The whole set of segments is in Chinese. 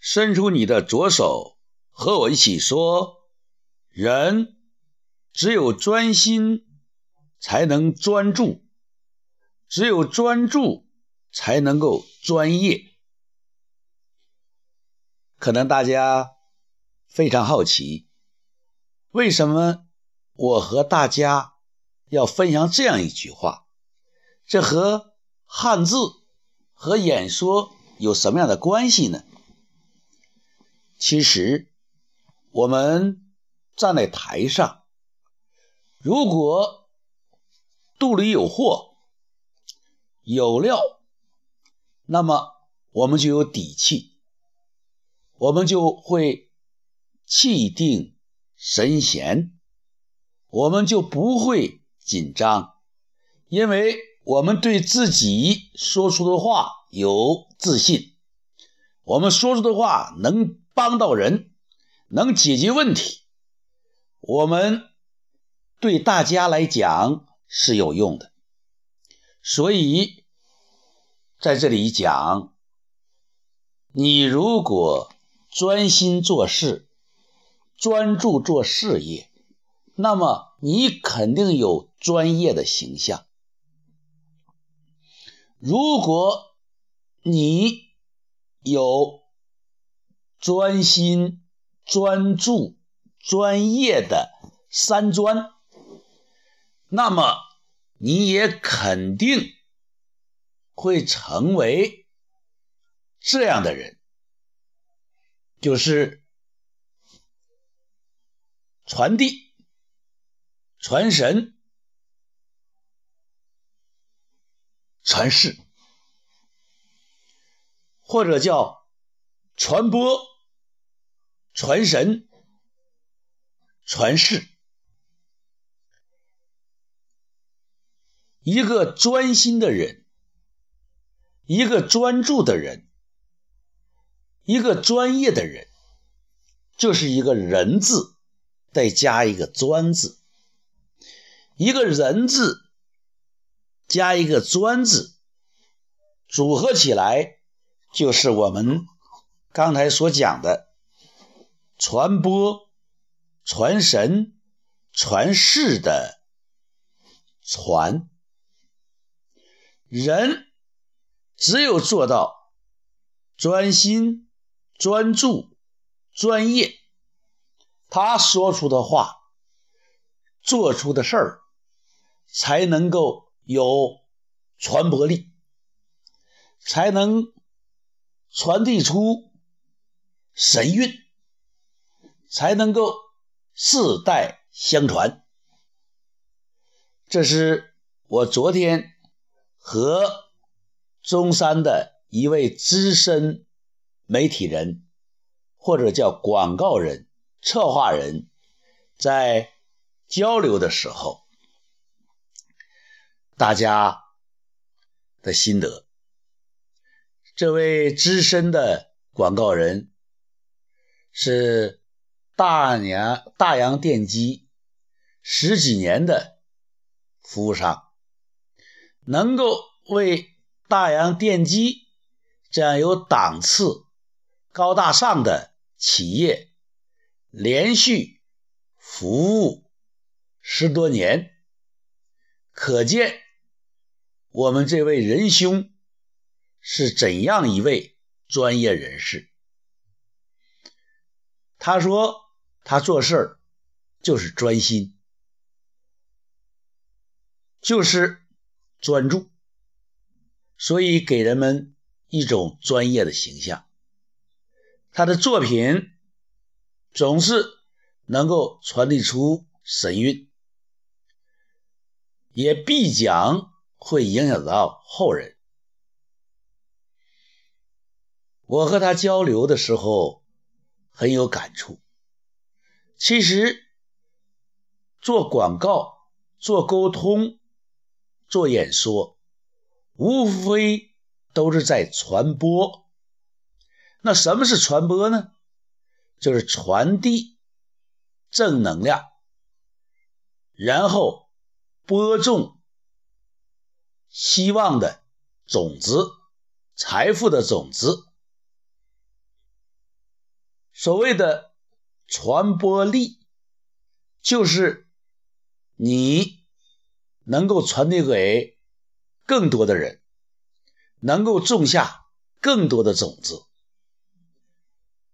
伸出你的左手，和我一起说：人只有专心，才能专注；只有专注，才能够专业。可能大家非常好奇，为什么我和大家要分享这样一句话？这和汉字和演说有什么样的关系呢？其实，我们站在台上，如果肚里有货、有料，那么我们就有底气。我们就会气定神闲，我们就不会紧张，因为我们对自己说出的话有自信，我们说出的话能帮到人，能解决问题，我们对大家来讲是有用的，所以在这里讲，你如果。专心做事，专注做事业，那么你肯定有专业的形象。如果你有专心、专注、专业的三专，那么你也肯定会成为这样的人。就是传递、传神、传世，或者叫传播、传神、传世。一个专心的人，一个专注的人。一个专业的人，就是一个人字，再加一个专字。一个人字加一个专字，组合起来就是我们刚才所讲的传播、传神、传世的传。人只有做到专心。专注、专业，他说出的话、做出的事儿，才能够有传播力，才能传递出神韵，才能够世代相传。这是我昨天和中山的一位资深。媒体人，或者叫广告人、策划人，在交流的时候，大家的心得。这位资深的广告人是大洋大洋电机十几年的服务商，能够为大洋电机这样有档次。高大上的企业连续服务十多年，可见我们这位仁兄是怎样一位专业人士。他说他做事儿就是专心，就是专注，所以给人们一种专业的形象。他的作品总是能够传递出神韵，也必将会影响到后人。我和他交流的时候很有感触。其实做广告、做沟通、做演说，无非都是在传播。那什么是传播呢？就是传递正能量，然后播种希望的种子、财富的种子。所谓的传播力，就是你能够传递给更多的人，能够种下更多的种子。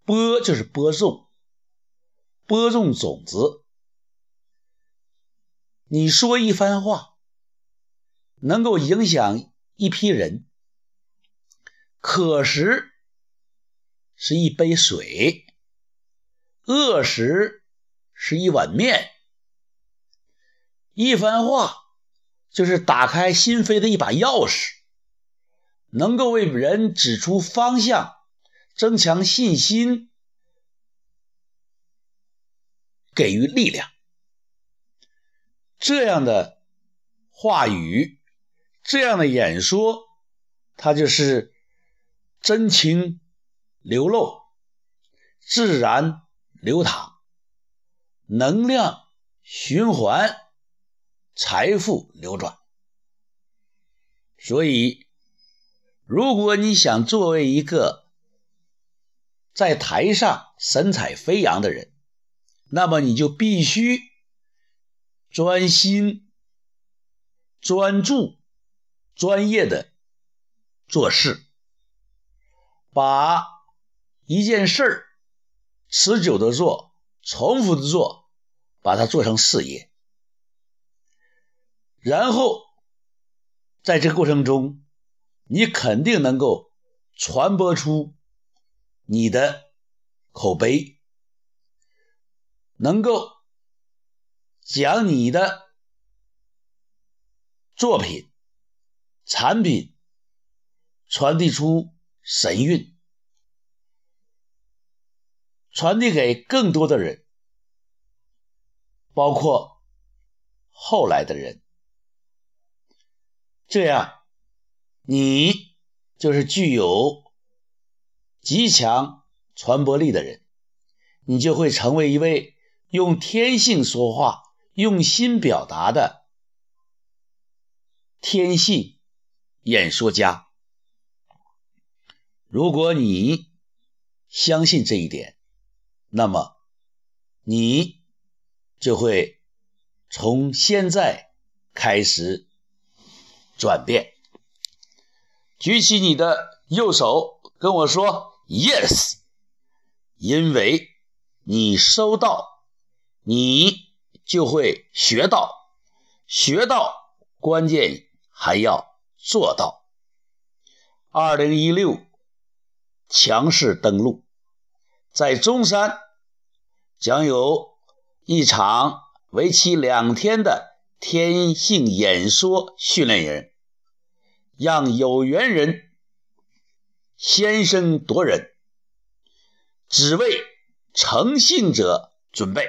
播就是播种，播种种子。你说一番话，能够影响一批人，可食是一杯水，饿食是一碗面。一番话就是打开心扉的一把钥匙，能够为人指出方向。增强信心，给予力量，这样的话语，这样的演说，它就是真情流露，自然流淌，能量循环，财富流转。所以，如果你想作为一个在台上神采飞扬的人，那么你就必须专心、专注、专业的做事，把一件事儿持久的做、重复的做，把它做成事业，然后在这个过程中，你肯定能够传播出。你的口碑能够将你的作品、产品传递出神韵，传递给更多的人，包括后来的人，这样你就是具有。极强传播力的人，你就会成为一位用天性说话、用心表达的天性演说家。如果你相信这一点，那么你就会从现在开始转变。举起你的右手，跟我说。Yes，因为你收到，你就会学到，学到关键还要做到。二零一六强势登陆，在中山将有一场为期两天的天性演说训练营，让有缘人。先声夺人，只为诚信者准备。